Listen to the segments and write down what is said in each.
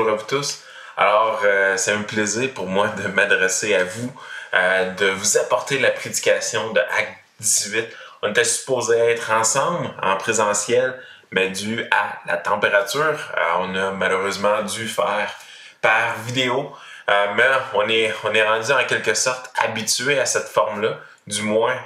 bonjour à vous tous. Alors, euh, c'est un plaisir pour moi de m'adresser à vous, euh, de vous apporter la prédication de Acte 18. On était supposé être ensemble en présentiel, mais dû à la température, euh, on a malheureusement dû faire par vidéo. mais on est, on est rendu en quelque sorte habitué à cette forme-là. Du moins,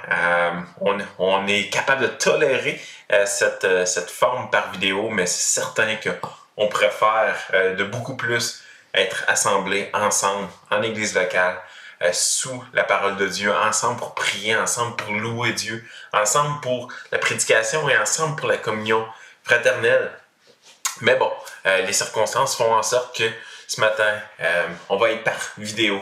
on, on, est capable de tolérer cette, cette forme par vidéo, mais c'est certain que on préfère euh, de beaucoup plus être assemblés ensemble en église locale, euh, sous la parole de Dieu, ensemble pour prier, ensemble pour louer Dieu, ensemble pour la prédication et ensemble pour la communion fraternelle. Mais bon, euh, les circonstances font en sorte que ce matin, on va être par vidéo.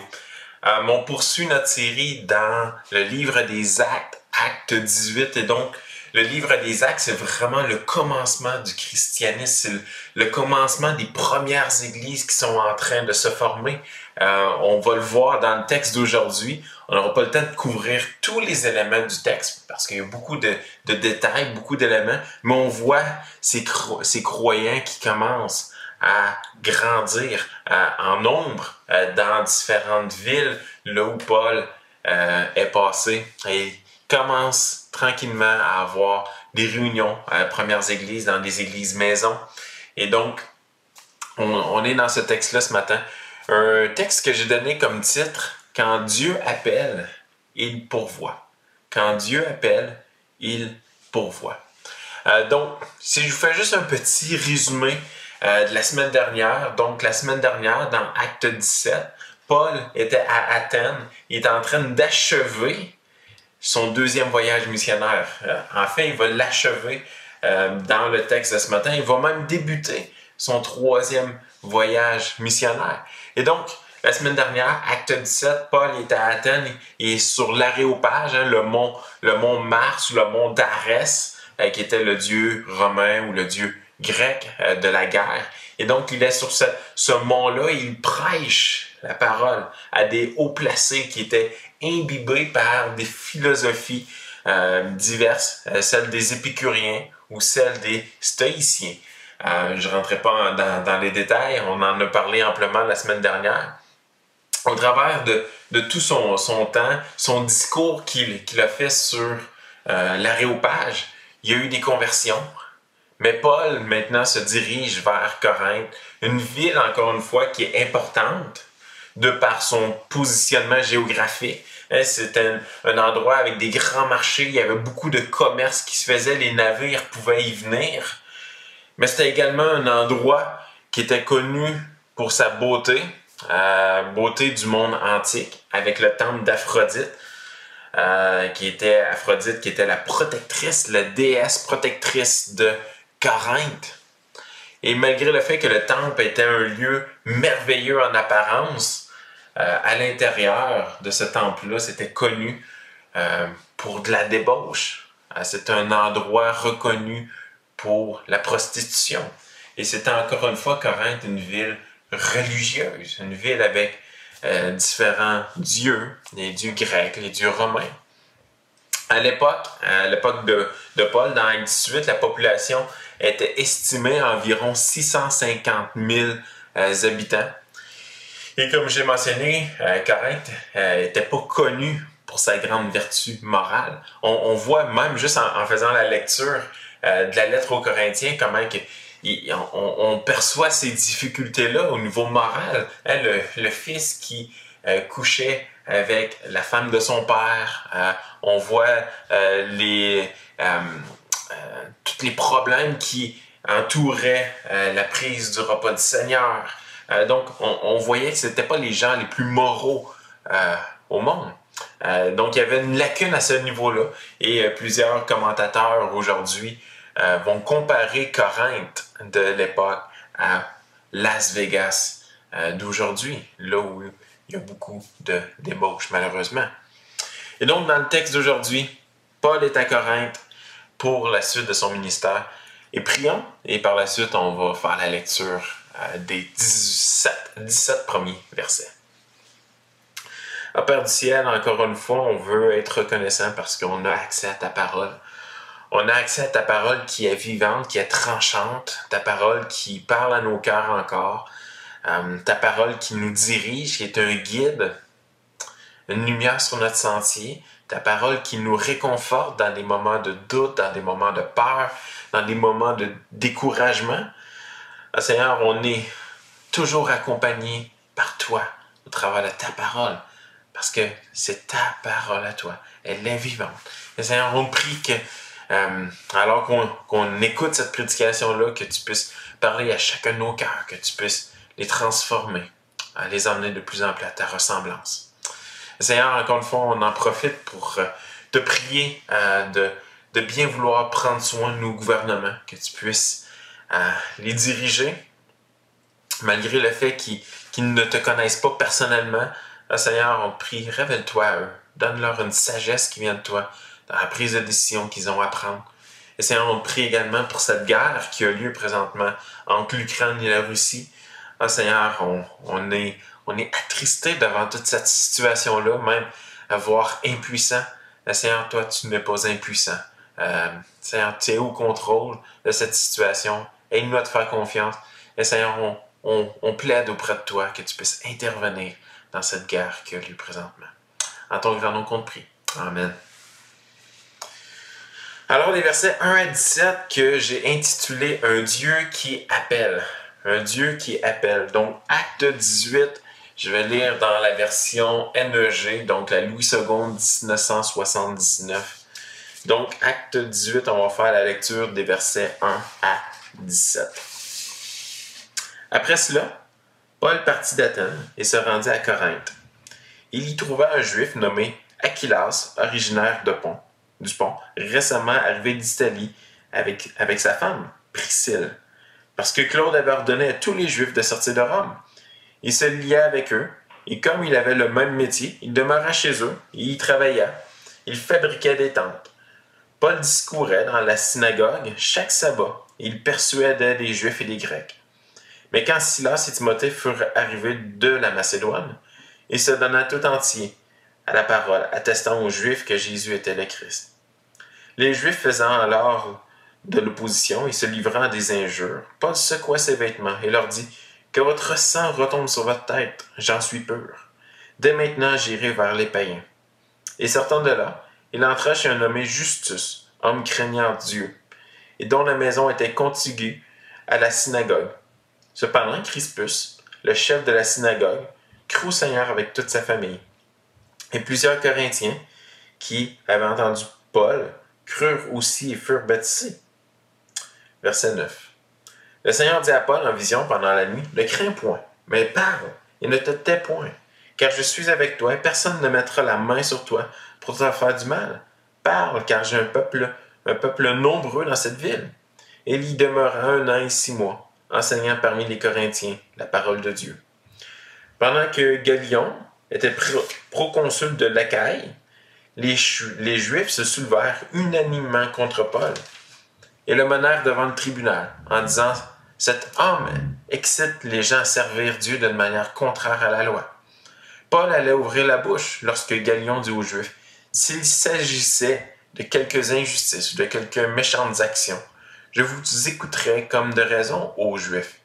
on poursuit notre série dans le livre des Actes, Acte 18, et donc le livre des Actes, c'est vraiment le commencement du christianisme, c'est le, commencement des premières églises qui sont en train de se former. Euh, on va le voir dans le texte d'aujourd'hui. On n'aura pas le temps de couvrir tous les éléments du texte parce qu'il y a beaucoup de, détails, beaucoup d'éléments, mais on voit ces, croyants qui commencent à grandir euh, en nombre euh, dans différentes villes là où Paul est passé. Et commence tranquillement à avoir des réunions à premières églises, dans des églises maisons. Et donc, on, est dans ce texte-là ce matin. Un texte que j'ai donné comme titre Quand Dieu appelle, il pourvoit. Quand Dieu appelle, il pourvoit. Euh, donc, si je vous fais juste un petit résumé euh, de la semaine dernière, donc la semaine dernière, dans Acte 17, Paul était à Athènes, il est en train d'achever son deuxième voyage missionnaire. Euh, en fait, il va l'achever euh, dans le texte de ce matin. Il va même débuter son troisième voyage missionnaire. Et donc, la semaine dernière, acte 17, Paul est à Athènes et sur l'aréopage, hein, le mont, le mont Mars ou le mont d'Arès, euh, qui était le dieu romain ou le dieu grec de la guerre. Et donc, il est sur ce, ce mont-là et il prêche la parole à des hauts placés qui étaient imbibés par des philosophies euh, diverses, euh, celles des épicuriens ou celles des stoïciens. Euh, je ne rentrerai pas dans, les détails, on en a parlé amplement la semaine dernière. Au travers de, tout son, temps, son discours qu'il a fait sur l'aréopage, il y a eu des conversions. Mais Paul maintenant se dirige vers Corinthe, une ville encore une fois qui est importante de par son positionnement géographique, Hein, c'était un, endroit avec des grands marchés, il y avait beaucoup de commerce qui se faisait, les navires pouvaient y venir. Mais c'était également un endroit qui était connu pour sa beauté, euh, beauté du monde antique, avec le temple d'Aphrodite, euh, qui était Aphrodite, qui était la protectrice, la déesse protectrice de Corinthe. Et malgré le fait que le temple était un lieu merveilleux en apparence, euh, à l'intérieur de ce temple-là, c'était connu euh, pour de la débauche. Euh, c'était un endroit reconnu pour la prostitution. Et c'était encore une fois Corinthe, une ville religieuse, une ville avec différents dieux, les dieux grecs, les dieux romains. À l'époque, l'époque de, Paul, dans Acte 18, la population était estimée à environ 650 000 habitants. Et comme j'ai mentionné, euh, Corinthe n'était euh, pas connu pour sa grande vertu morale. On, voit même juste en, faisant la lecture euh, de la lettre aux Corinthiens comment que, on, perçoit ces difficultés-là au niveau moral. Hein, le, fils qui couchait avec la femme de son père, on voit les, tous les problèmes qui entouraient la prise du repas du Seigneur. Euh, donc, on, voyait que ce n'étaient pas les gens les plus moraux euh, au monde. Euh, donc, il y avait une lacune à ce niveau-là. Et plusieurs commentateurs aujourd'hui vont comparer Corinthe de l'époque à Las Vegas d'aujourd'hui, là où il y a beaucoup de débauches, malheureusement. Et donc, dans le texte d'aujourd'hui, Paul est à Corinthe pour la suite de son ministère. Et prions, et par la suite, on va faire la lecture euh, des 17, 17 premiers versets. À Père du ciel, encore une fois, on veut être reconnaissant parce qu'on a accès à ta parole. On a accès à ta parole qui est vivante, qui est tranchante, ta parole qui parle à nos cœurs encore. euh, ta parole qui nous dirige, qui est un guide, une lumière sur notre sentier, ta parole qui nous réconforte dans des moments de doute, dans des moments de peur, dans des moments de découragement. Ah, Seigneur, on est toujours accompagné par toi au travers de ta parole, parce que c'est ta parole à toi. Elle est vivante. Seigneur, on prie que, euh, alors qu'on écoute cette prédication-là, que tu puisses parler à chacun de nos cœurs, que tu puisses les transformer, à les emmener de plus en plus à ta ressemblance. Seigneur, encore une fois, on en profite pour euh, te prier euh, de, de bien vouloir prendre soin de nos gouvernements, que tu puisses les diriger, malgré le fait qu'ils ne te connaissent pas personnellement. Seigneur, on te prie, révèle-toi à eux, donne-leur une sagesse qui vient de toi dans la prise de décision qu'ils ont à prendre. Et Seigneur, on te prie également pour cette guerre qui a lieu présentement entre l'Ukraine et la Russie. Ah, Seigneur, on, est, on attristé devant toute cette situation-là, même à voir impuissant. Ah, Seigneur, toi, tu n'es pas impuissant. Seigneur, tu es au contrôle de cette situation. Aide-nous à te faire confiance. Et Seigneur, on, plaide auprès de toi que tu puisses intervenir dans cette guerre qui a lieu présentement. En ton qu'on prie. Amen. Alors, les versets 1 à 17 que j'ai intitulé Un Dieu qui appelle. Un Dieu qui appelle. Donc, acte 18, je vais lire dans la version NEG, donc la Louis II 1979. Donc, acte 18, on va faire la lecture des versets 1 à 17. Après cela, Paul partit d'Athènes et se rendit à Corinthe. Il y trouva un juif nommé Aquilas, originaire de Pont Dupont, récemment arrivé d'Italie avec, avec sa femme, Priscille, parce que Claude avait ordonné à tous les Juifs de sortir de Rome. Il se lia avec eux, et comme il avait le même métier, il demeura chez eux, et y travailla. Il fabriquait des tentes. Paul discourait dans la synagogue chaque sabbat, et il persuadait des Juifs et des Grecs. Mais quand Silas et Timothée furent arrivés de la Macédoine, il se donna tout entier à la parole, attestant aux Juifs que Jésus était le Christ. Les Juifs faisant alors de l'opposition et se livrant à des injures, Paul secoua ses vêtements et leur dit Que votre sang retombe sur votre tête, j'en suis pur. Dès maintenant j'irai vers les païens. Et sortant de là, il entra chez un nommé Justus, homme craignant Dieu, et dont la maison était contiguë à la synagogue. Cependant, Crispus, le chef de la synagogue, crut au Seigneur avec toute sa famille. Et plusieurs Corinthiens, qui avaient entendu Paul, crurent aussi et furent baptisés. Verset 9. Le Seigneur dit à Paul en vision pendant la nuit, Ne crains point, mais parle et ne te tais point, car je suis avec toi et personne ne mettra la main sur toi pour te faire du mal. Parle, car j'ai un peuple, un peuple nombreux dans cette ville. Et il y demeura un an et six mois, enseignant parmi les Corinthiens la parole de Dieu. Pendant que Galion était proconsul de l'Achaïe, les, Juifs se soulevèrent unanimement contre Paul et le menèrent devant le tribunal en disant Cet homme excite les gens à servir Dieu d'une manière contraire à la loi. Paul allait ouvrir la bouche lorsque Galion dit aux Juifs S'il s'agissait de quelques injustices ou de quelques méchantes actions, je vous écouterai comme de raison aux Juifs.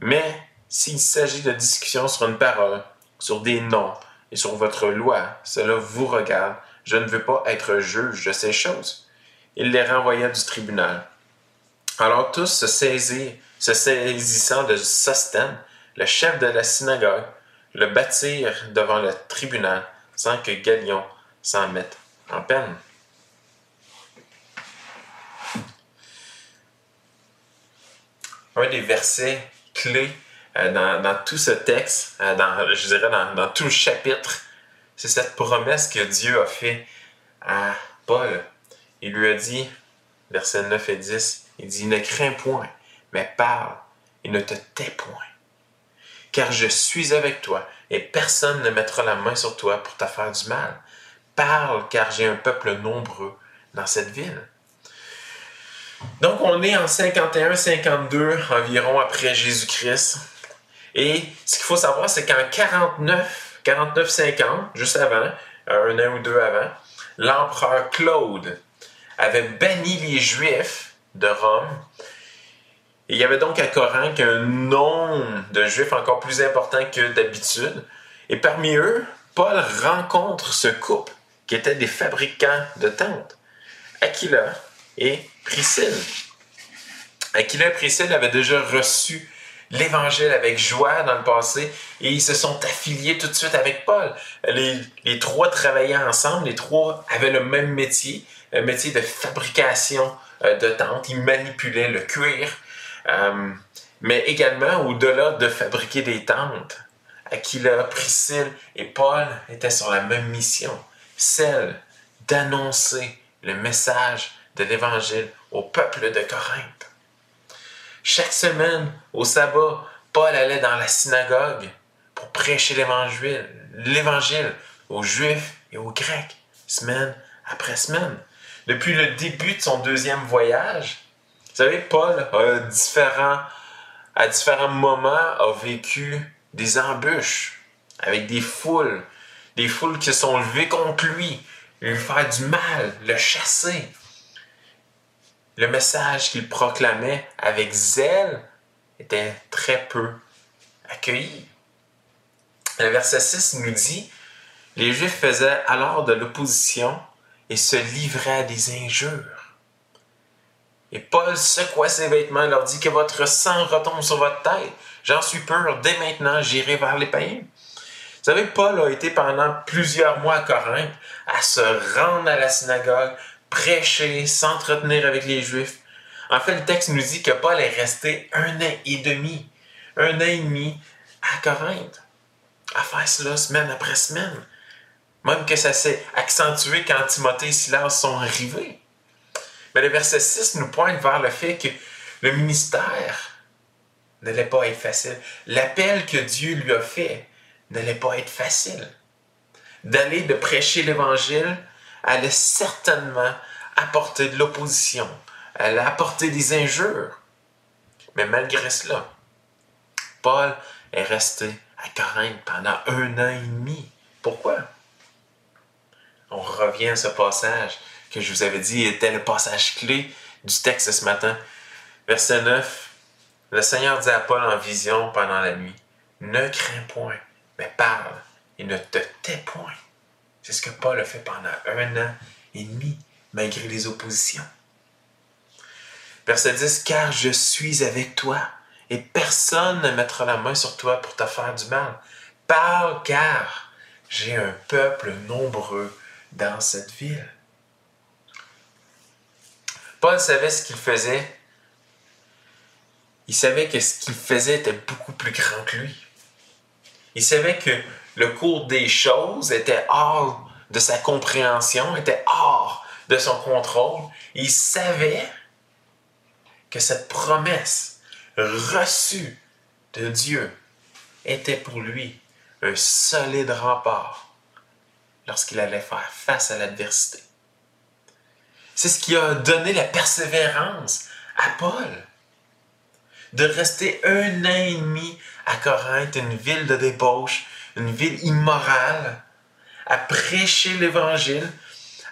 Mais s'il s'agit de discussions sur une parole, sur des noms et sur votre loi, cela vous regarde je ne veux pas être juge de ces choses. Il les renvoya du tribunal. Alors tous se, se saisissant de Sostène, le chef de la synagogue, le bâtirent devant le tribunal sans que Galion s'en mette en peine. Un des versets clés euh, dans, tout ce texte, euh, dans, je dirais dans tout le chapitre, c'est cette promesse que Dieu a fait à Paul. Il lui a dit, versets 9 et 10, il dit, ne crains point, mais parle et ne te tais point. Car je suis avec toi et personne ne mettra la main sur toi pour te du mal. Parle, car j'ai un peuple nombreux dans cette ville. Donc, on est en 51-52 environ après Jésus-Christ. Et ce qu'il faut savoir, c'est qu'en 49, 49-50, juste avant, un an ou deux avant, l'empereur Claude avait banni les Juifs de Rome il y avait donc à Corinthe un nombre de Juifs encore plus important que d'habitude. Et parmi eux, Paul rencontre ce couple qui étaient des fabricants de tentes, Aquila et Priscille. Aquila et Priscille avaient déjà reçu l'Évangile avec joie dans le passé et ils se sont affiliés tout de suite avec Paul. Les, trois travaillaient ensemble, les trois avaient le même métier, un métier de fabrication euh, de tentes. Ils manipulaient le cuir, euh, mais également au-delà de fabriquer des tentes. Aquila, Priscille et Paul étaient sur la même mission, celle d'annoncer le message de l'Évangile au peuple de Corinthe. Chaque semaine, au sabbat, Paul allait dans la synagogue pour prêcher l'Évangile, aux Juifs et aux Grecs, semaine après semaine. Depuis le début de son deuxième voyage, vous savez, Paul, a différents, à différents moments, a vécu des embûches avec des foules, des foules qui se sont levées contre lui, lui faire du mal, le chasser. Le message qu'il proclamait avec zèle était très peu accueilli. Le verset 6 nous dit, les Juifs faisaient alors de l'opposition et se livraient à des injures. Et Paul secoua ses vêtements et leur dit que votre sang retombe sur votre tête. J'en suis pur, dès maintenant j'irai vers les païens. Vous savez, Paul a été pendant plusieurs mois à Corinthe à se rendre à la synagogue, prêcher, s'entretenir avec les Juifs. En fait, le texte nous dit que Paul est resté un an et demi, un an et demi à Corinthe, à faire cela semaine après semaine. Même que ça s'est accentué quand Timothée et Silas sont arrivés. Mais le verset 6 nous pointe vers le fait que le ministère n'allait pas être facile. L'appel que Dieu lui a fait n'allait pas être facile. D'aller de prêcher l'Évangile allait certainement apporter de l'opposition, allait apporter des injures. Mais malgré cela, Paul est resté à Corinthe pendant un an et demi. Pourquoi? On revient à ce passage que je vous avais dit était le passage clé du texte ce matin. Verset 9. Le Seigneur dit à Paul en vision pendant la nuit, Ne crains point, mais parle et ne te tais point. C'est ce que Paul a fait pendant un an et demi, malgré les oppositions. Verset 10, Car je suis avec toi, et personne ne mettra la main sur toi pour te faire du mal. Parle, car j'ai un peuple nombreux dans cette ville. Paul savait ce qu'il faisait. Il savait que ce qu'il faisait était beaucoup plus grand que lui. Il savait que le cours des choses était hors de sa compréhension, était hors de son contrôle. Il savait que cette promesse reçue de Dieu était pour lui un solide rempart lorsqu'il allait faire face à l'adversité. C'est ce qui a donné la persévérance à Paul. De rester un an et demi à Corinthe, une ville de débauche, une ville immorale, à prêcher l'Évangile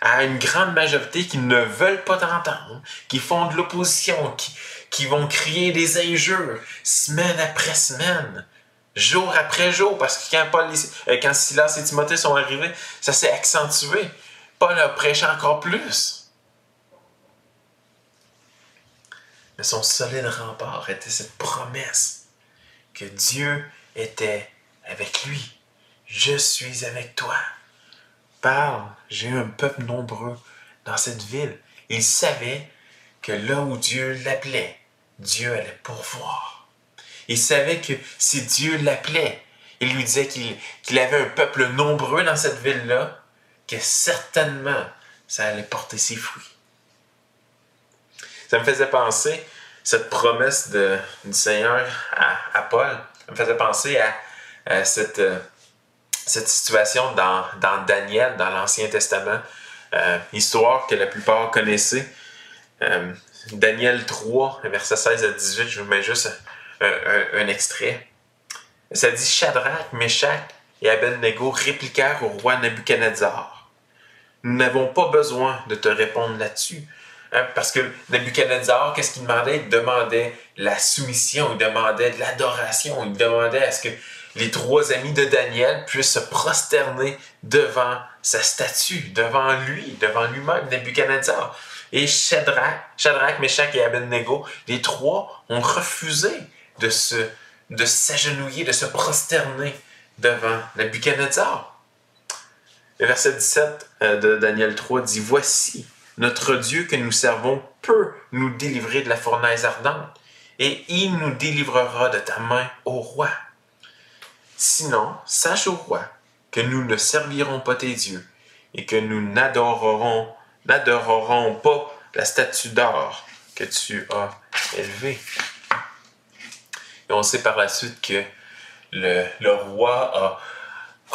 à une grande majorité qui ne veulent pas t'entendre, qui font de l'opposition, qui, qui vont crier des injures semaine après semaine, jour après jour, parce que quand, Paul, euh, quand Silas et Timothée sont arrivés, ça s'est accentué. Paul a prêché encore plus. Mais son solide rempart était cette promesse que Dieu était avec lui. Je suis avec toi. Parle, j'ai un peuple nombreux dans cette ville. Il savait que là où Dieu l'appelait, Dieu allait pourvoir. Il savait que si Dieu l'appelait, il lui disait qu'il avait un peuple nombreux dans cette ville-là, que certainement ça allait porter ses fruits. Ça me faisait penser, cette promesse de, du Seigneur à, Paul, me faisait penser à, cette, euh, cette situation dans, Daniel, dans l'Ancien Testament, euh, histoire que la plupart connaissaient. Euh, Daniel 3, verset 16 à 18, je vous mets juste un, extrait. Ça dit Shadrach, Meshach et Abednego répliquèrent au roi Nebuchadnezzar. Nous n'avons pas besoin de te répondre là-dessus. Hein, parce que Nebuchadnezzar, qu'est-ce qu'il demandait? Il demandait la soumission, il demandait de l'adoration, il demandait à ce que les trois amis de Daniel puissent se prosterner devant sa statue, devant lui, devant lui-même, Nebuchadnezzar. Et Shadrach, Meshach et Abednego, les trois ont refusé de se, de s'agenouiller, de se prosterner devant Nebuchadnezzar. Le verset 17 euh, de Daniel 3 dit Voici, notre Dieu que nous servons peut nous délivrer de la fournaise ardente, et il nous délivrera de ta main, ô roi. Sinon, sache au roi que nous ne servirons pas tes dieux, et que nous n'adorerons, n'adorerons pas la statue d'or que tu as élevée. Et on sait par la suite que le, le roi a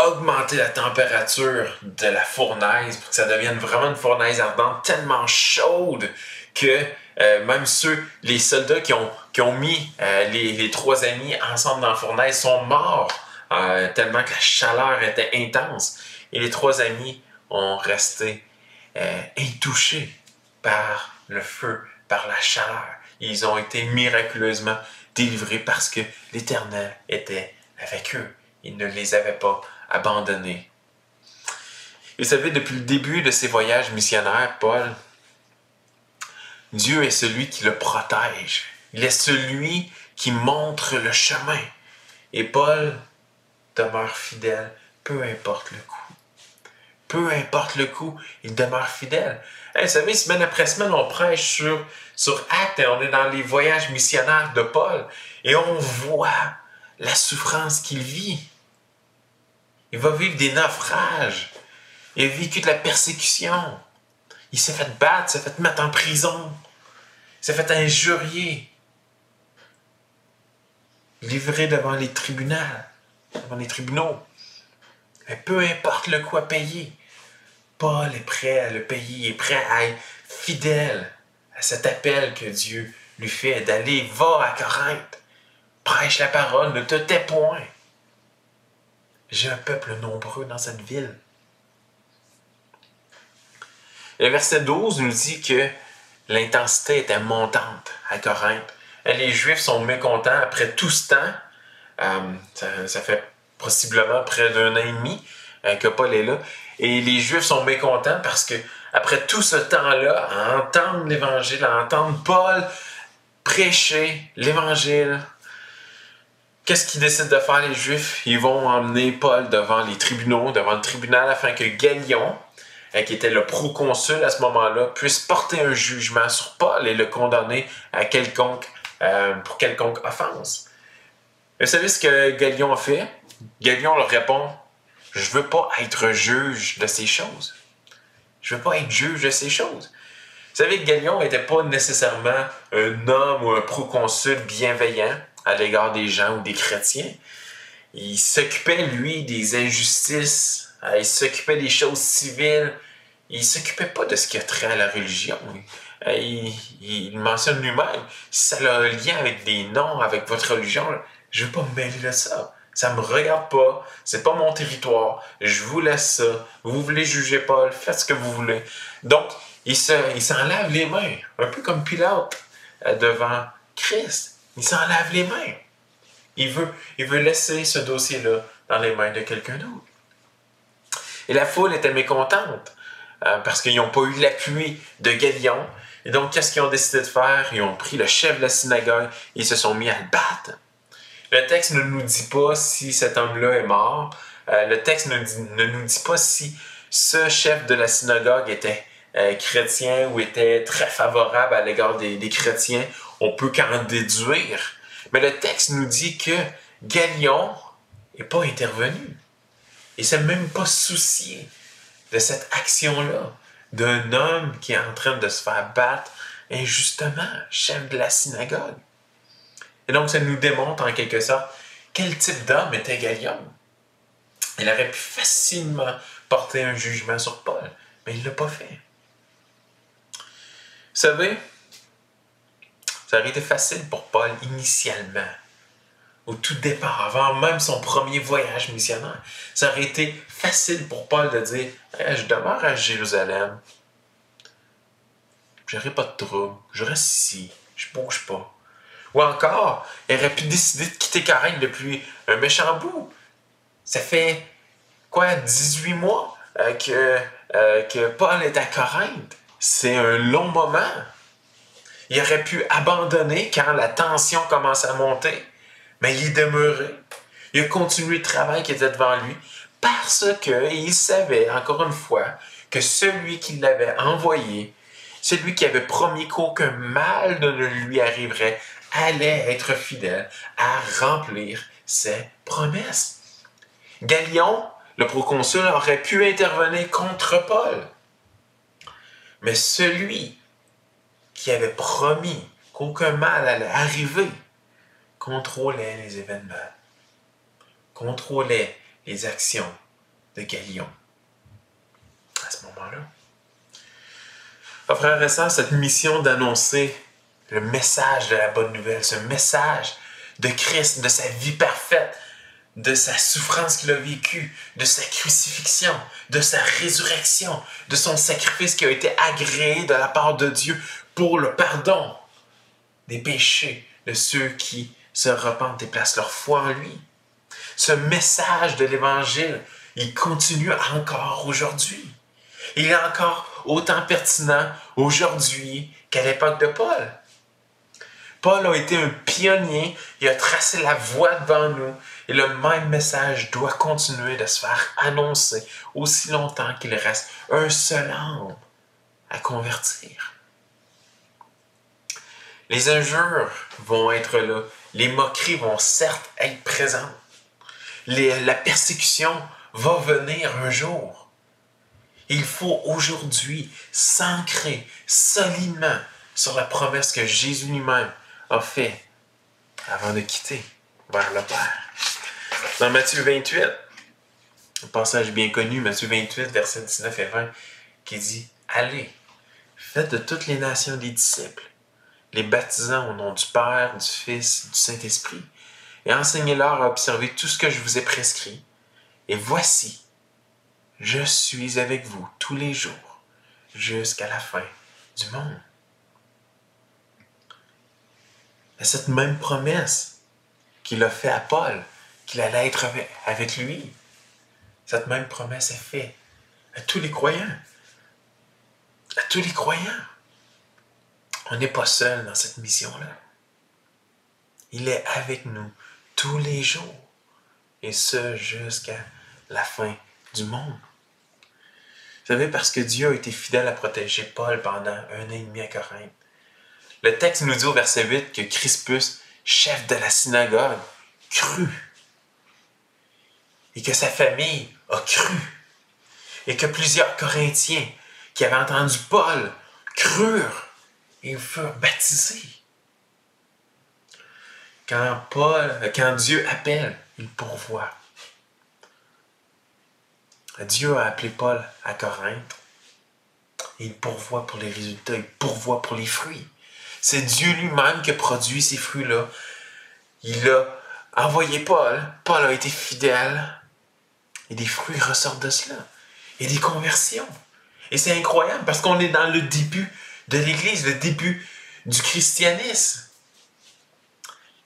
augmenter la température de la fournaise pour que ça devienne vraiment une fournaise ardente tellement chaude que euh, même ceux, les soldats qui ont, qui ont mis euh, les, trois amis ensemble dans la fournaise sont morts euh, tellement que la chaleur était intense. Et les trois amis ont resté intouchés par le feu, par la chaleur. Ils ont été miraculeusement délivrés parce que l'Éternel était avec eux. Il ne les avait pas abandonné. Vous savez, depuis le début de ses voyages missionnaires, Paul, Dieu est celui qui le protège. Il est celui qui montre le chemin. Et Paul demeure fidèle, peu importe le coup. Peu importe le coup, il demeure fidèle. vous savez, semaine après semaine, on prêche sur, sur Acte et on est dans les voyages missionnaires de Paul et on voit la souffrance qu'il vit. Il va vivre des naufrages. Il a vécu de la persécution. Il s'est fait battre, s'est fait mettre en prison. Il s'est fait injurier. Livré devant les tribunaux. Devant. Mais peu importe le à payer, Paul est prêt à le payer, il est prêt à être fidèle à cet appel que Dieu lui fait d'aller, va à Corinthe, prêche la parole, ne te tais point. J'ai un peuple nombreux dans cette ville. Le verset 12 nous dit que l'intensité était montante à Corinthe. Les Juifs sont mécontents après tout ce temps. Euh, ça, fait possiblement près d'un an et demi euh, que Paul est là. Et les Juifs sont mécontents parce que après tout ce temps-là, à entendre l'Évangile, à entendre Paul prêcher l'Évangile, Qu'est-ce qu'ils décident de faire les Juifs? Ils vont emmener Paul devant les tribunaux, devant le tribunal, afin que Galion, euh, qui était le proconsul à ce moment-là, puisse porter un jugement sur Paul et le condamner à quelconque, euh, pour quelconque offense. vous savez ce que Galion a fait? Galion leur répond Je veux pas être juge de ces choses. Je veux pas être juge de ces choses. Vous savez que Galion n'était pas nécessairement un homme ou un proconsul bienveillant à l'égard des gens ou des chrétiens. Il s'occupait, lui, des injustices. Euh, il s'occupait des choses civiles. Il s'occupait pas de ce qui a trait à la religion. Euh, il, mentionne lui-même, si ça a un lien avec des noms, avec votre religion, je veux pas me mêler de ça. Ça me regarde pas, c'est pas mon territoire, je vous laisse ça. Vous voulez juger Paul, faites ce que vous voulez. Donc, il s'en lave les mains, un peu comme Pilate euh, devant Christ. Il s'en lave les mains. Il veut, il veut laisser ce dossier-là dans les mains de quelqu'un d'autre. Et la foule était mécontente euh, parce qu'ils n'ont pas eu l'appui de Galion. Et donc, qu'est-ce qu'ils ont décidé de faire? Ils ont pris le chef de la synagogue et ils se sont mis à le battre. Le texte ne nous dit pas si cet homme-là est mort. Euh, le texte ne, ne, nous dit pas si ce chef de la synagogue était euh, chrétien ou était très favorable à l'égard des, des chrétiens on peut qu'en déduire. Mais le texte nous dit que Galion n'est pas intervenu. Il s'est même pas soucié de cette action-là, d'un homme qui est en train de se faire battre injustement, chef de la synagogue. Et donc, ça nous démontre en quelque sorte quel type d'homme était Galion. Il aurait pu facilement porter un jugement sur Paul, mais il ne l'a pas fait. Vous savez, ça aurait été facile pour Paul initialement, au tout départ, avant même son premier voyage missionnaire. Ça aurait été facile pour Paul de dire Je demeure à Jérusalem. j'aurai pas de trouble, je reste ici, je bouge pas. Ou encore, il aurait pu décider de quitter Corinthe depuis un méchant bout. Ça fait, quoi, 18 mois euh, que, euh, que Paul est à Corinthe. C'est un long moment. Il aurait pu abandonner quand la tension commence à monter, mais il est demeuré. Il a continué le travail qui était devant lui parce qu'il savait, encore une fois, que celui qui l'avait envoyé, celui qui avait promis qu'aucun mal ne lui arriverait, allait être fidèle à remplir ses promesses. Galion, le proconsul, aurait pu intervenir contre Paul. Mais celui qui avait promis qu'aucun mal allait arriver contrôlait les événements, contrôlait les actions de Galion à ce moment-là. Frère et cette mission d'annoncer le message de la bonne nouvelle, ce message de Christ, de sa vie parfaite, de sa souffrance qu'il a vécue, de sa crucifixion, de sa résurrection, de son sacrifice qui a été agréé de la part de Dieu pour le pardon des péchés de ceux qui se repentent et placent leur foi en lui. Ce message de l'Évangile, il continue encore aujourd'hui. Il est encore autant pertinent aujourd'hui qu'à l'époque de Paul. Paul a été un pionnier, il a tracé la voie devant nous et le même message doit continuer de se faire annoncer aussi longtemps qu'il reste un seul homme à convertir. Les injures vont être là, les moqueries vont certes être présentes, la persécution va venir un jour. Il faut aujourd'hui s'ancrer solidement sur la promesse que Jésus lui-même a fait avant de quitter vers le Père. Dans Matthieu 28, un passage bien connu, Matthieu 28, versets 19 et 20, qui dit Allez, faites de toutes les nations des disciples, les baptisant au nom du Père, du Fils, du Saint-Esprit, et enseignez-leur à observer tout ce que je vous ai prescrit. Et voici, je suis avec vous tous les jours, jusqu'à la fin du monde. Et cette même promesse qu'il a fait à Paul, qu'il allait être avec lui, cette même promesse est faite à tous les croyants. À tous les croyants. On n'est pas seul dans cette mission-là. Il est avec nous tous les jours, et ce jusqu'à la fin du monde. Vous savez, parce que Dieu a été fidèle à protéger Paul pendant un an et demi à Corinthe. Le texte nous dit au verset 8 que Crispus, chef de la synagogue, crut. Et que sa famille a cru. Et que plusieurs Corinthiens qui avaient entendu Paul crurent et furent baptisés. Quand Paul, quand Dieu appelle, il pourvoit. Dieu a appelé Paul à Corinthe. Et il pourvoit pour les résultats, il pourvoit pour les fruits. C'est Dieu lui-même qui produit ces fruits-là. Il a envoyé Paul. Paul a été fidèle. Et des fruits ressortent de cela. Et des conversions. Et c'est incroyable parce qu'on est dans le début de l'Église, le début du christianisme.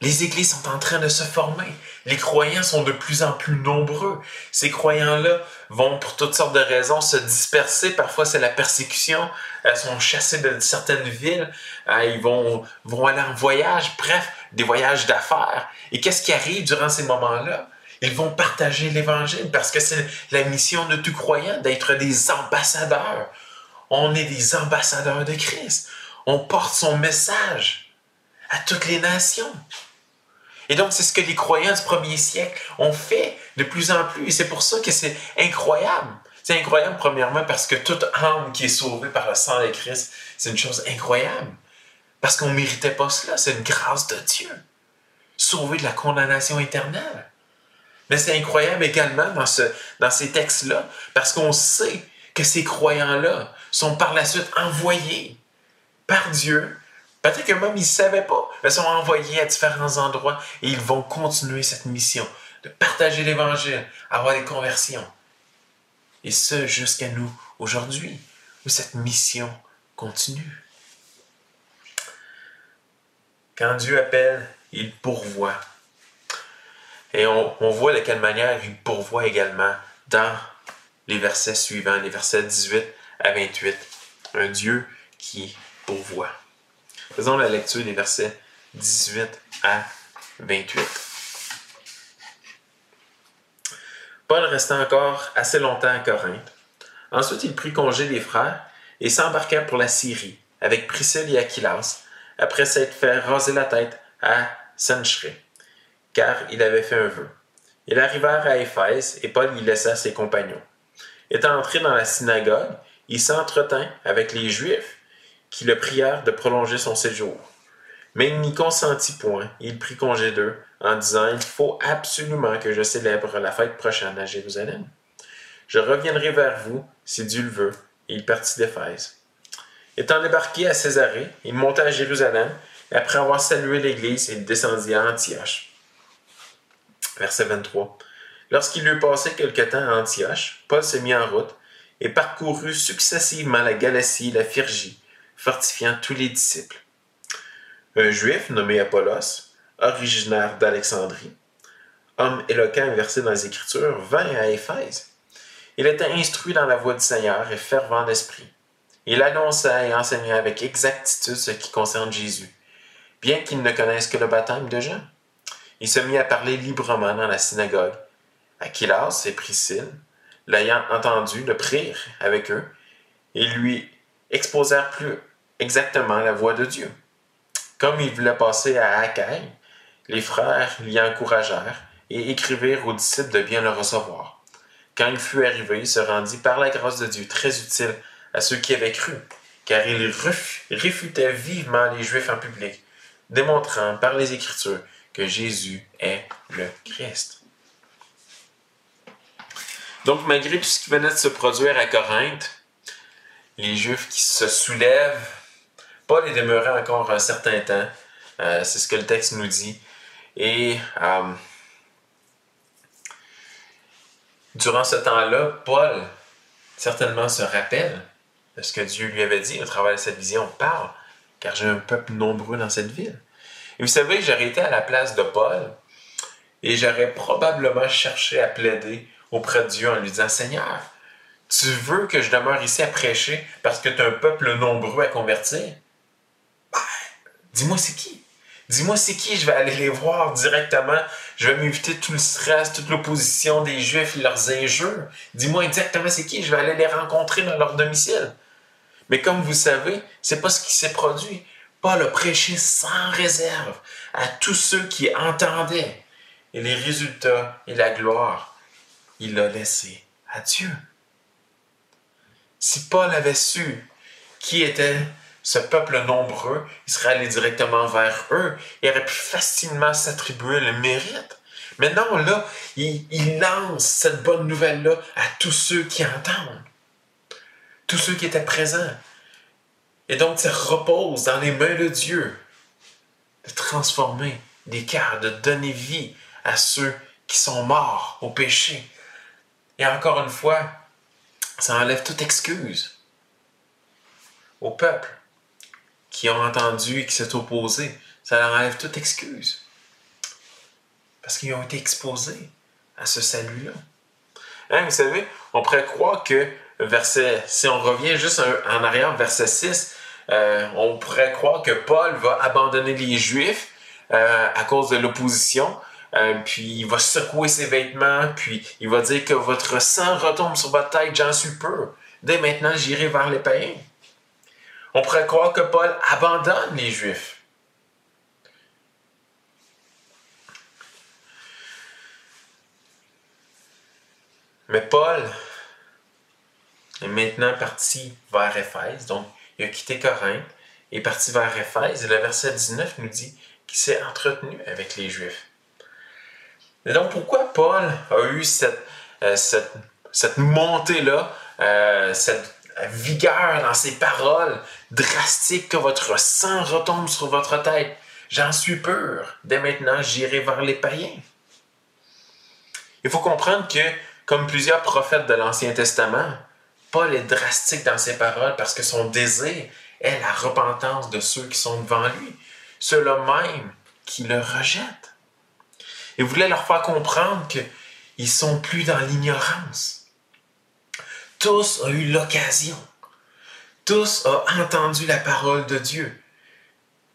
Les églises sont en train de se former. Les croyants sont de plus en plus nombreux. Ces croyants-là vont, pour toutes sortes de raisons, se disperser. Parfois, c'est la persécution. Elles sont chassées de certaines villes. Euh, ils vont, vont aller en voyage. Bref, des voyages d'affaires. Et qu'est-ce qui arrive durant ces moments-là? Ils vont partager l'Évangile parce que c'est la mission de tout croyant d'être des ambassadeurs. On est des ambassadeurs de Christ. On porte son message à toutes les nations. Et donc, c'est ce que les croyants du premier siècle ont fait de plus en plus. Et c'est pour ça que c'est incroyable. C'est incroyable, premièrement, parce que toute âme qui est sauvée par le sang de Christ, c'est une chose incroyable. Parce qu'on ne méritait pas cela. C'est une grâce de Dieu. Sauvé de la condamnation éternelle. Mais c'est incroyable également dans, ce, dans ces textes-là, parce qu'on sait que ces croyants-là sont par la suite envoyés par Dieu Peut-être que même ils ne savaient pas. Ils sont envoyés à différents endroits et ils vont continuer cette mission de partager l'Évangile, avoir des conversions. Et ce, jusqu'à nous aujourd'hui, où cette mission continue. Quand Dieu appelle, il pourvoit. Et on, voit de quelle manière il pourvoit également dans les versets suivants, les versets 18 à 28. Un Dieu qui pourvoit. Faisons la lecture des versets 18 à 28. Paul resta encore assez longtemps à Corinthe. Ensuite, il prit congé des frères et s'embarqua pour la Syrie avec Priscille et Aquilas, après s'être fait raser la tête à Senchre, car il avait fait un vœu. Ils arrivèrent à Éphèse et Paul y laissa ses compagnons. Étant entré dans la synagogue, il s'entretint avec les Juifs qui le prièrent de prolonger son séjour. Mais il n'y consentit point. Il prit congé d'eux en disant Il faut absolument que je célèbre la fête prochaine à Jérusalem. Je reviendrai vers vous, si Dieu le veut. Et il partit d'Éphèse. Étant débarqué à Césarée, il monta à Jérusalem, après avoir salué l'Église, il descendit à Antioche. Verset 23. Lorsqu'il eut passé quelque temps à Antioche, Paul s'est mis en route et parcourut successivement la Galatie et la Phrygie, fortifiant tous les disciples. Un juif nommé Apollos, originaire d'Alexandrie, homme éloquent versé dans les Écritures, vint à Éphèse. Il était instruit dans la voie du Seigneur et fervent d'esprit. Il annonça et enseignait avec exactitude ce qui concerne Jésus, bien qu'il ne connaisse que le baptême de Jean. Il se mit à parler librement dans la synagogue. Aquilas et Priscille, l'ayant entendu, le prirent avec eux et lui exposèrent plus exactement la voix de Dieu. Comme il voulait passer à Achaïe, les frères l'y encouragèrent et écrivirent aux disciples de bien le recevoir. Quand il fut arrivé, il se rendit par la grâce de Dieu très utile à ceux qui avaient cru, car il réfutait vivement les Juifs en public, démontrant par les Écritures que Jésus est le Christ. Donc, malgré tout ce qui venait de se produire à Corinthe, les Juifs qui se soulèvent, Paul est demeuré encore un certain temps. Euh, c'est ce que le texte nous dit. Et euh, durant ce temps-là, Paul certainement se rappelle de ce que Dieu lui avait dit au travers de cette vision. Parle, car j'ai un peuple nombreux dans cette ville. Et vous savez, j'aurais été à la place de Paul et j'aurais probablement cherché à plaider auprès de Dieu en lui disant Seigneur, tu veux que je demeure ici à prêcher parce que tu as un peuple nombreux à convertir? Ben, dis-moi c'est qui? Dis-moi c'est qui, je vais aller les voir directement. Je vais m'éviter tout le stress, toute l'opposition des Juifs et leurs injures. Dis-moi exactement c'est qui, je vais aller les rencontrer dans leur domicile. Mais comme vous savez, c'est pas ce qui s'est produit. Paul a prêché sans réserve à tous ceux qui entendaient. Et les résultats et la gloire, il l'a laissé à Dieu. Si Paul avait su qui était ce peuple nombreux, il serait allé directement vers eux et aurait pu facilement s'attribuer le mérite. Mais non, là, il, il lance cette bonne nouvelle-là à tous ceux qui entendent, tous ceux qui étaient présents. Et donc, ça repose dans les mains de Dieu de transformer des cœurs, de donner vie à ceux qui sont morts au péché. Et encore une fois, ça enlève toute excuse au peuple qui ont entendu et qui s'est opposé. Ça leur enlève toute excuse. Parce qu'ils ont été exposés à ce salut-là. Hein, vous savez, on pourrait croire que verset, si on revient juste en arrière, verset 6, euh, on pourrait croire que Paul va abandonner les Juifs euh, à cause de l'opposition, euh, puis il va secouer ses vêtements, puis il va dire que votre sang retombe sur votre tête, j'en suis peu. Dès maintenant, j'irai vers les païens. On pourrait croire que Paul abandonne les Juifs. Mais Paul est maintenant parti vers Éphèse, donc il a quitté Corinthe et est parti vers Éphèse. Et le verset 19 nous dit qu'il s'est entretenu avec les Juifs. Et donc pourquoi Paul a eu cette, euh, cette, montée-là, euh, cette vigueur dans ses paroles drastique que votre sang retombe sur votre tête? J'en suis pur. Dès maintenant, j'irai vers les païens. Il faut comprendre que, comme plusieurs prophètes de l'Ancien Testament, Paul est drastique dans ses paroles parce que son désir est la repentance de ceux qui sont devant lui. ceux-là même qui le rejettent. Il voulait leur faire comprendre qu'ils sont plus dans l'ignorance. Tous ont eu l'occasion. Tous ont entendu la parole de Dieu.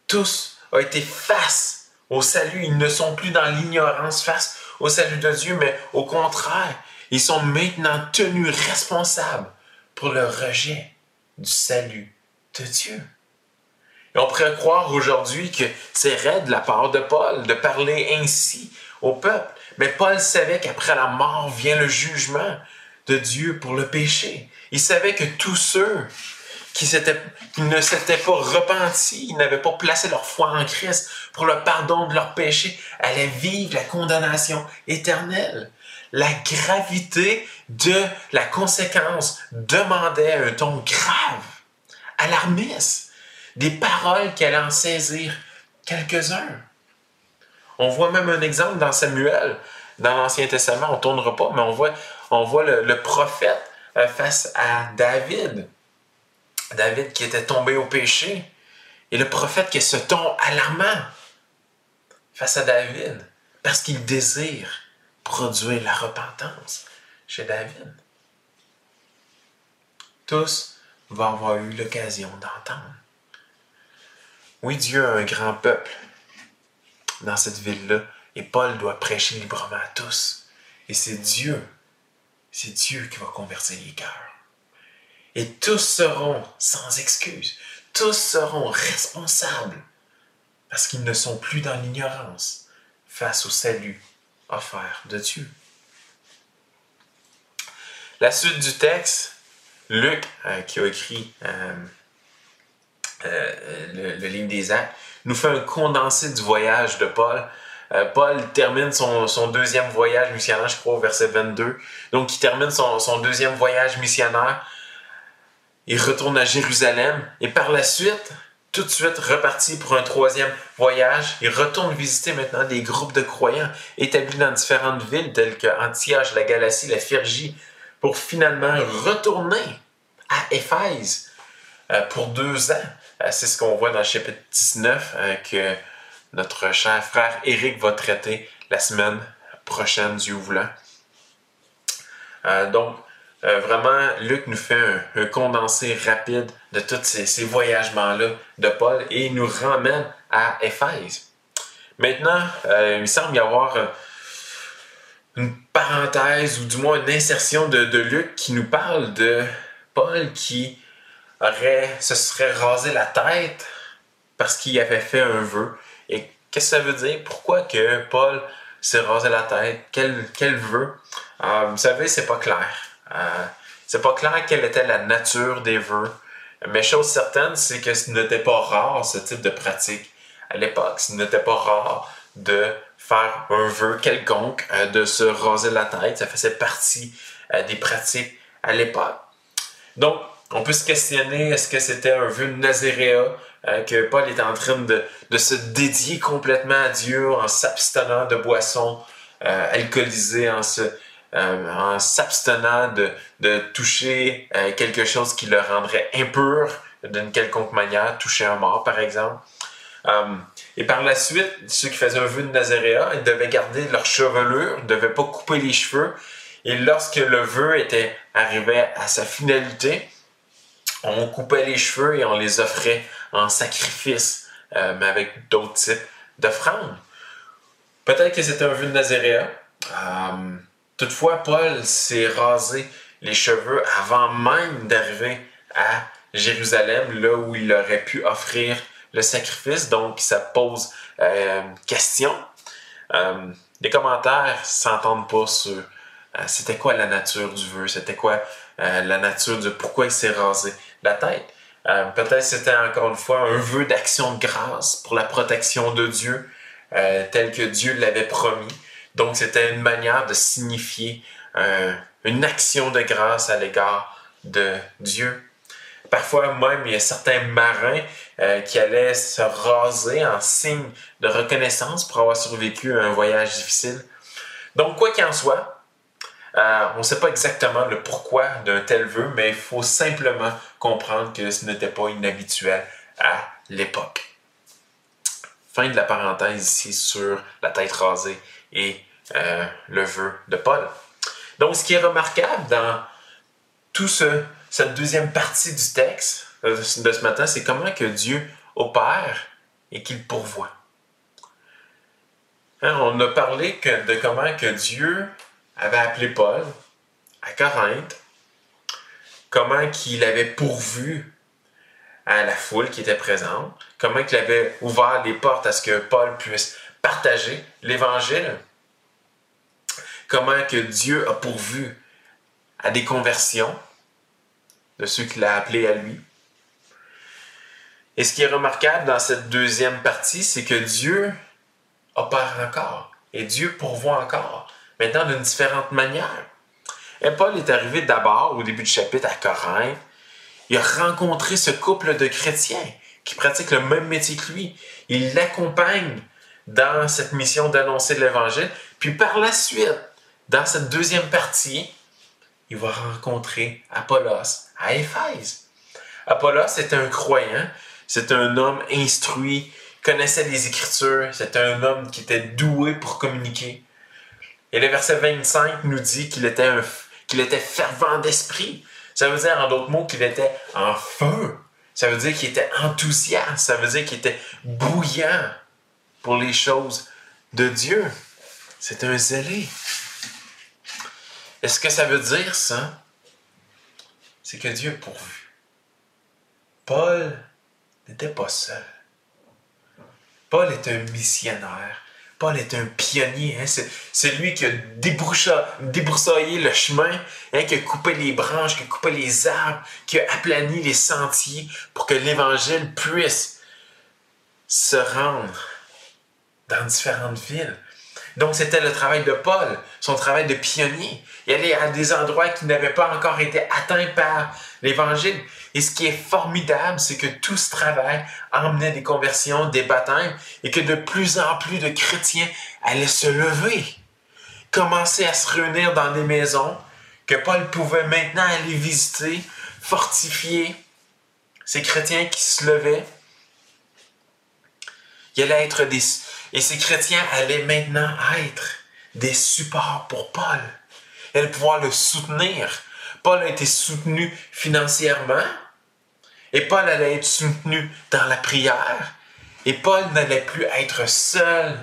Tous ont été face au salut. Ils ne sont plus dans l'ignorance face au salut de Dieu, mais au contraire, ils sont maintenant tenus responsables pour le rejet du salut de Dieu. Et on pourrait croire aujourd'hui que c'est raide de la part de Paul de parler ainsi au peuple. Mais Paul savait qu'après la mort vient le jugement de Dieu pour le péché. Il savait que tous ceux qui, ne s'étaient pas repentis, n'avaient pas placé leur foi en Christ pour le pardon de leurs péchés, allaient vivre la condamnation éternelle. La gravité de la conséquence demandait un ton grave, alarmiste, des paroles allaient en saisir quelques-uns. On voit même un exemple dans Samuel, dans l'Ancien Testament, on ne tournera pas, mais on voit, on voit le, prophète euh, face à David. David qui était tombé au péché. Et le prophète qui a ce ton alarmant face à David, parce qu'il désire produire la repentance chez David. Tous vont avoir eu l'occasion d'entendre. Oui, Dieu a un grand peuple dans cette ville-là, et Paul doit prêcher librement à tous. Et c'est Dieu, c'est Dieu qui va convertir les cœurs. Et tous seront sans excuse, tous seront responsables, parce qu'ils ne sont plus dans l'ignorance face au salut offert de Dieu. La suite du texte, Luc, euh, qui a écrit euh, euh, le, livre des actes, nous fait un condensé du voyage de Paul. Paul termine son, deuxième voyage missionnaire, je crois, au verset 22. Donc, il termine son, son deuxième voyage missionnaire. Il retourne à Jérusalem. Et par la suite, tout de suite reparti pour un troisième voyage. Il retourne visiter maintenant des groupes de croyants établis dans différentes villes telles que Antioche, la Galatie, la Phrygie, pour finalement retourner à Éphèse euh, pour deux ans. Euh, c'est ce qu'on voit dans le chapitre 19 euh, que notre cher frère Éric va traiter la semaine prochaine, Dieu voulant. donc, vraiment, Luc nous fait un, condensé rapide de tous ces, voyagements-là de Paul et il nous ramène à Éphèse. Maintenant, il semble y avoir une parenthèse ou du moins une insertion de, de, Luc qui nous parle de Paul qui aurait, se serait rasé la tête parce qu'il avait fait un vœu. Et qu'est-ce que ça veut dire? Pourquoi que Paul s'est rasé la tête? Quel, quel vœu? vous savez, c'est pas clair. Euh, c'est pas clair quelle était la nature des vœux, mais chose certaine, c'est que ce n'était pas rare ce type de pratique à l'époque. Ce n'était pas rare de faire un vœu quelconque, euh, de se raser la tête. Ça faisait partie euh, des pratiques à l'époque. Donc, on peut se questionner, est-ce que c'était un vœu de Nazaréa, que Paul est en train de, de, se dédier complètement à Dieu en s'abstenant de boissons alcoolisées, en se euh, en s'abstenant de, de, toucher euh, quelque chose qui le rendrait impur d'une quelconque manière, toucher un mort par exemple. Euh, et par la suite, ceux qui faisaient un vœu de Nazaréa, ils devaient garder leur chevelure, ils ne devaient pas couper les cheveux. Et lorsque le vœu était arrivé à sa finalité, on coupait les cheveux et on les offrait en sacrifice, mais avec d'autres types d'offrandes. Peut-être que c'était un vœu de Nazaréa. Toutefois, Paul s'est rasé les cheveux avant même d'arriver à Jérusalem, là où il aurait pu offrir le sacrifice. Donc, ça pose euh, question. Euh, les commentaires s'entendent pas sur euh, c'était quoi la nature du vœu, c'était quoi la nature de pourquoi il s'est rasé la tête. Peut-être c'était encore une fois un vœu d'action de grâce pour la protection de Dieu, tel que Dieu l'avait promis. Donc, c'était une manière de signifier une action de grâce à l'égard de Dieu. Parfois même, il y a certains marins euh, qui allaient se raser en signe de reconnaissance pour avoir survécu à un voyage difficile. Donc, quoi qu'il en soit, euh, on ne sait pas exactement le pourquoi d'un tel vœu, mais il faut simplement comprendre que ce n'était pas inhabituel à l'époque. Fin de la parenthèse ici sur la tête rasée et euh, le vœu de Paul. Donc, ce qui est remarquable dans tout ce, cette deuxième partie du texte euh, de ce matin, c'est comment que Dieu opère et qu'il pourvoit. Hein, on a parlé de comment que Dieu avait appelé Paul à Corinthe, comment qu'il avait pourvu à la foule qui était présente, comment il avait ouvert les portes à ce que Paul puisse partager l'Évangile, comment que Dieu a pourvu à des conversions de ceux qu'il a appelés à lui. Et ce qui est remarquable dans cette deuxième partie, c'est que Dieu opère encore et Dieu pourvoit encore, maintenant d'une différente manière. Et Paul est arrivé d'abord au début du chapitre à Corinthe. Il a rencontré ce couple de chrétiens qui pratiquent le même métier que lui. Il l'accompagne dans cette mission d'annoncer l'Évangile. Puis par la suite, dans cette deuxième partie, il va rencontrer Apollos à Éphèse. Apollos est un croyant, c'est un homme instruit, connaissait les Écritures, c'est un homme qui était doué pour communiquer. Et le verset 25 nous dit qu'il était, qu'il était fervent d'esprit. Ça veut dire, en d'autres mots, qu'il était en feu. Ça veut dire qu'il était enthousiaste. Ça veut dire qu'il était bouillant pour les choses de Dieu. C'est un zélé. Est-ce que ça veut dire ça? C'est que Dieu a pourvu. Paul n'était pas seul. Paul est un missionnaire. Paul est un pionnier. Hein? C'est lui qui a débroussaillé le chemin, hein? qui a coupé les branches, qui a coupé les arbres, qui a aplani les sentiers pour que l'Évangile puisse se rendre dans différentes villes. Donc, c'était le travail de Paul, son travail de pionnier. Il allait à des endroits qui n'avaient pas encore été atteints par l'Évangile. Et ce qui est formidable, c'est que tout ce travail emmenait des conversions, des baptêmes, et que de plus en plus de chrétiens allaient se lever, commencer à se réunir dans des maisons, que Paul pouvait maintenant aller visiter, fortifier ces chrétiens qui se levaient. Il allait être des, et ces chrétiens allaient maintenant être des supports pour Paul. Allaient pouvoir le soutenir. Paul a été soutenu financièrement et Paul allait être soutenu dans la prière et Paul n'allait plus être seul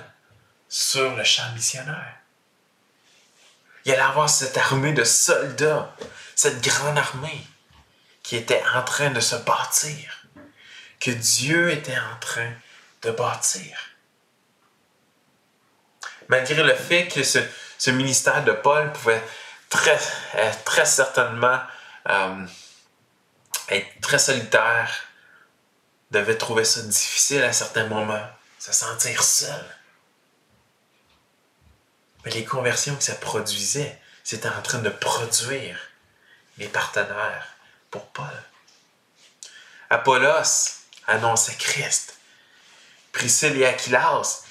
sur le champ missionnaire. Il allait avoir cette armée de soldats, cette grande armée qui était en train de se bâtir, que Dieu était en train de bâtir malgré le fait que ce, ministère de Paul pouvait très, euh, certainement euh, être très solitaire, devait trouver ça difficile à certains moments, se sentir seul. Mais les conversions que ça produisait, c'était en train de produire les partenaires pour Paul. Apollos annonçait Christ. Priscille et Aquilas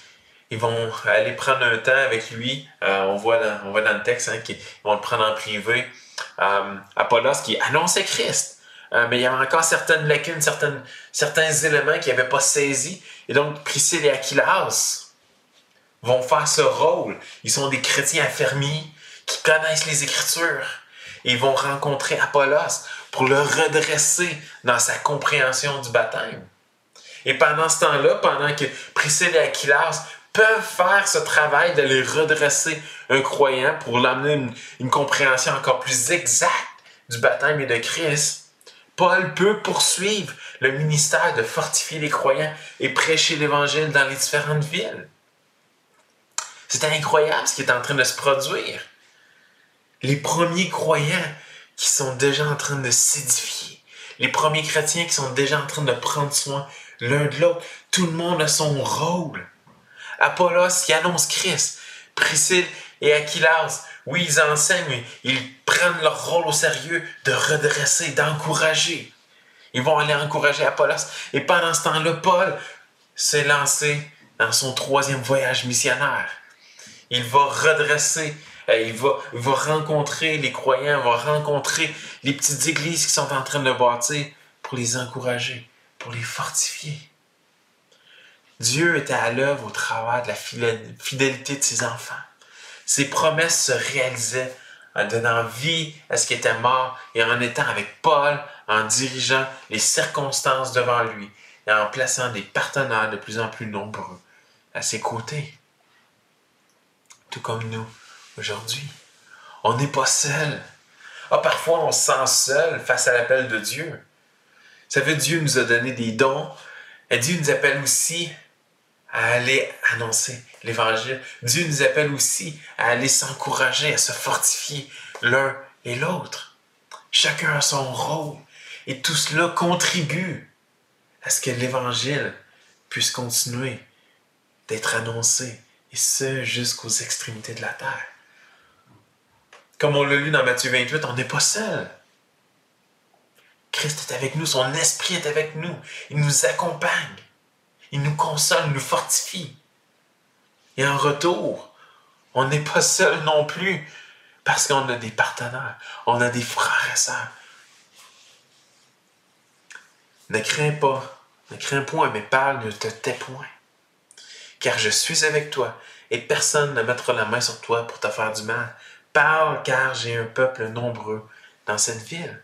ils vont aller prendre un temps avec lui. Euh, on, voit dans, on voit dans le texte hein, qu'ils vont le prendre en privé. Euh, Apollos qui annonçait Christ. Euh, mais il y avait encore certaines lacunes, certains éléments qu'il n'avait pas saisis. Et donc, Priscille et Aquilas vont faire ce rôle. Ils sont des chrétiens affermis qui connaissent les Écritures. Et ils vont rencontrer Apollos pour le redresser dans sa compréhension du baptême. Et pendant ce temps-là, pendant que Priscille et Aquilas peuvent faire ce travail de les redresser un croyant pour l'amener une, compréhension encore plus exacte du baptême et de Christ, Paul peut poursuivre le ministère de fortifier les croyants et prêcher l'Évangile dans les différentes villes. C'est incroyable ce qui est en train de se produire. Les premiers croyants qui sont déjà en train de s'édifier, les premiers chrétiens qui sont déjà en train de prendre soin l'un de l'autre, tout le monde a son rôle. Apollos qui annonce Christ. Priscille et Aquilas, oui, ils enseignent, ils prennent leur rôle au sérieux de redresser, d'encourager. Ils vont aller encourager Apollos. Et pendant ce temps-là, Paul s'est lancé dans son troisième voyage missionnaire. Il va redresser, euh, il va, il va rencontrer les croyants, il va rencontrer les petites églises qui sont en train de bâtir pour les encourager, pour les fortifier. Dieu était à l'œuvre au travers de la fidélité de ses enfants. Ses promesses se réalisaient en donnant vie à ce qui était mort et en étant avec Paul, en dirigeant les circonstances devant lui et en plaçant des partenaires de plus en plus nombreux à ses côtés. Tout comme nous aujourd'hui. On n'est pas seul. Ah, parfois, on se sent seul face à l'appel de Dieu. Vous savez, Dieu nous a donné des dons. Et Dieu nous appelle aussi à aller annoncer l'Évangile. Dieu nous appelle aussi à aller s'encourager, à se fortifier l'un et l'autre. Chacun a son rôle. Et tout cela contribue à ce que l'Évangile puisse continuer d'être annoncé, et ce jusqu'aux extrémités de la terre. Comme on l'a lu dans Matthieu 28, on n'est pas seul. Christ est avec nous, son esprit est avec nous, il nous accompagne. Il nous console, nous fortifie. Et en retour, on n'est pas seul non plus parce qu'on a des partenaires, on a des frères et sœurs. Ne crains pas, ne crains point, mais parle, ne te tais point. Car je suis avec toi, et personne ne mettra la main sur toi pour te faire du mal. Parle, car j'ai un peuple nombreux dans cette ville.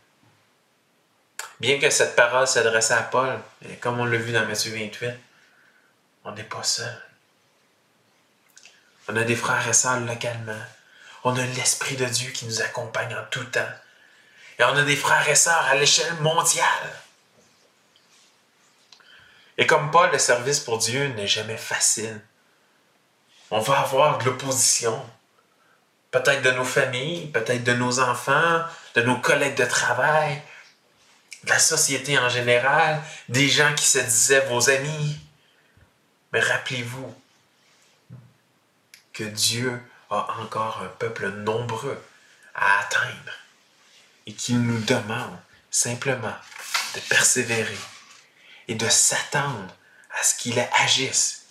Bien que cette parole s'adressait à Paul, comme on l'a vu dans Matthieu 28, on n'est pas seul. On a des frères et sœurs localement. On a l'Esprit de Dieu qui nous accompagne en tout temps. Et on a des frères et sœurs à l'échelle mondiale. Et comme Paul, le service pour Dieu n'est jamais facile. On va avoir de l'opposition. Peut-être de nos familles, peut-être de nos enfants, de nos collègues de travail, de la société en général, des gens qui se disaient vos amis. Mais rappelez-vous que Dieu a encore un peuple nombreux à atteindre et qu'il nous demande simplement de persévérer et de s'attendre à ce qu'il agisse.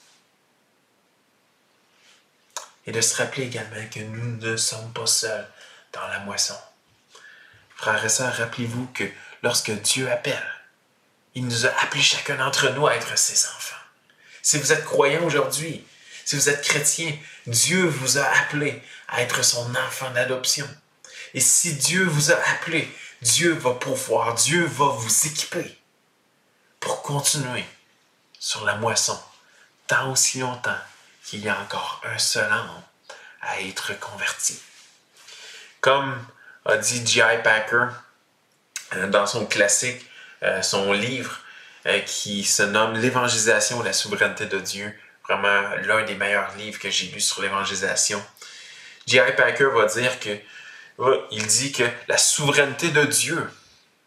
Et de se rappeler également que nous ne sommes pas seuls dans la moisson. Frères et sœurs, rappelez-vous que lorsque Dieu appelle, il nous a appelés chacun d'entre nous à être ses enfants. Si vous êtes croyant aujourd'hui, si vous êtes chrétien, Dieu vous a appelé à être son enfant d'adoption. Et si Dieu vous a appelé, Dieu va pouvoir, Dieu va vous équiper pour continuer sur la moisson tant aussi longtemps qu'il y a encore un seul homme à être converti. Comme a dit J.I. Packer euh, dans son classique, euh, son livre qui se nomme L'évangélisation et la souveraineté de Dieu, vraiment l'un des meilleurs livres que j'ai lu sur l'évangélisation. J.I. Packer va dire que il dit que la souveraineté de Dieu,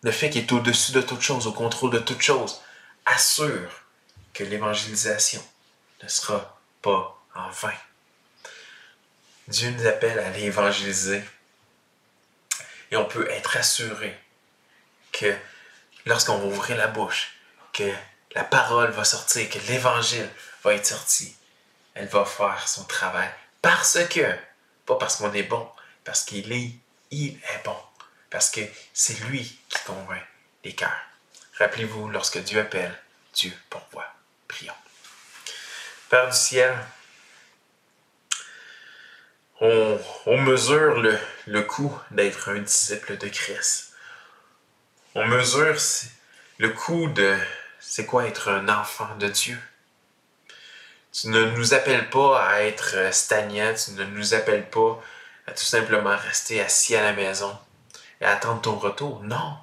le fait qu'il est au-dessus de toute chose, au contrôle de toute chose, assure que l'évangélisation ne sera pas en vain. Dieu nous appelle à l'évangéliser et on peut être assuré que lorsqu'on va ouvrir la bouche, que la parole va sortir, que l'évangile va être sorti, elle va faire son travail parce que, pas parce qu'on est bon, parce qu'il est, il est bon, parce que c'est lui qui convainc les cœurs. Rappelez-vous, lorsque Dieu appelle, Dieu pourvoit. Prions. Père du ciel, on, mesure le, le coût d'être un disciple de Christ. On mesure le coût de c'est quoi être un enfant de Dieu? Tu ne nous appelles pas à être stagnant, tu ne nous appelles pas à tout simplement rester assis à la maison et attendre ton retour. Non.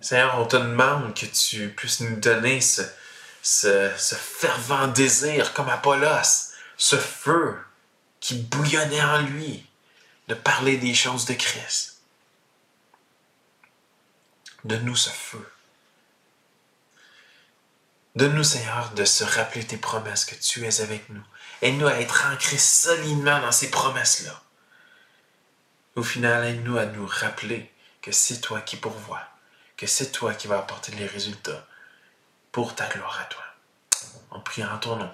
Seigneur, on te demande que tu puisses nous donner ce, ce, fervent désir comme Apollos, ce feu qui bouillonnait en lui de parler des choses de Christ. Donne-nous ce feu. Donne-nous, Seigneur, de se rappeler tes promesses, que tu es avec nous. Aide-nous à être ancrés solidement dans ces promesses-là. Au final, aide-nous à nous rappeler que c'est toi qui pourvois que c'est toi qui vas apporter les résultats pour ta gloire à toi. En priant en ton nom.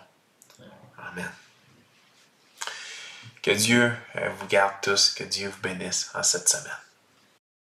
Amen. Que Dieu euh, vous garde tous, que Dieu vous bénisse en cette semaine.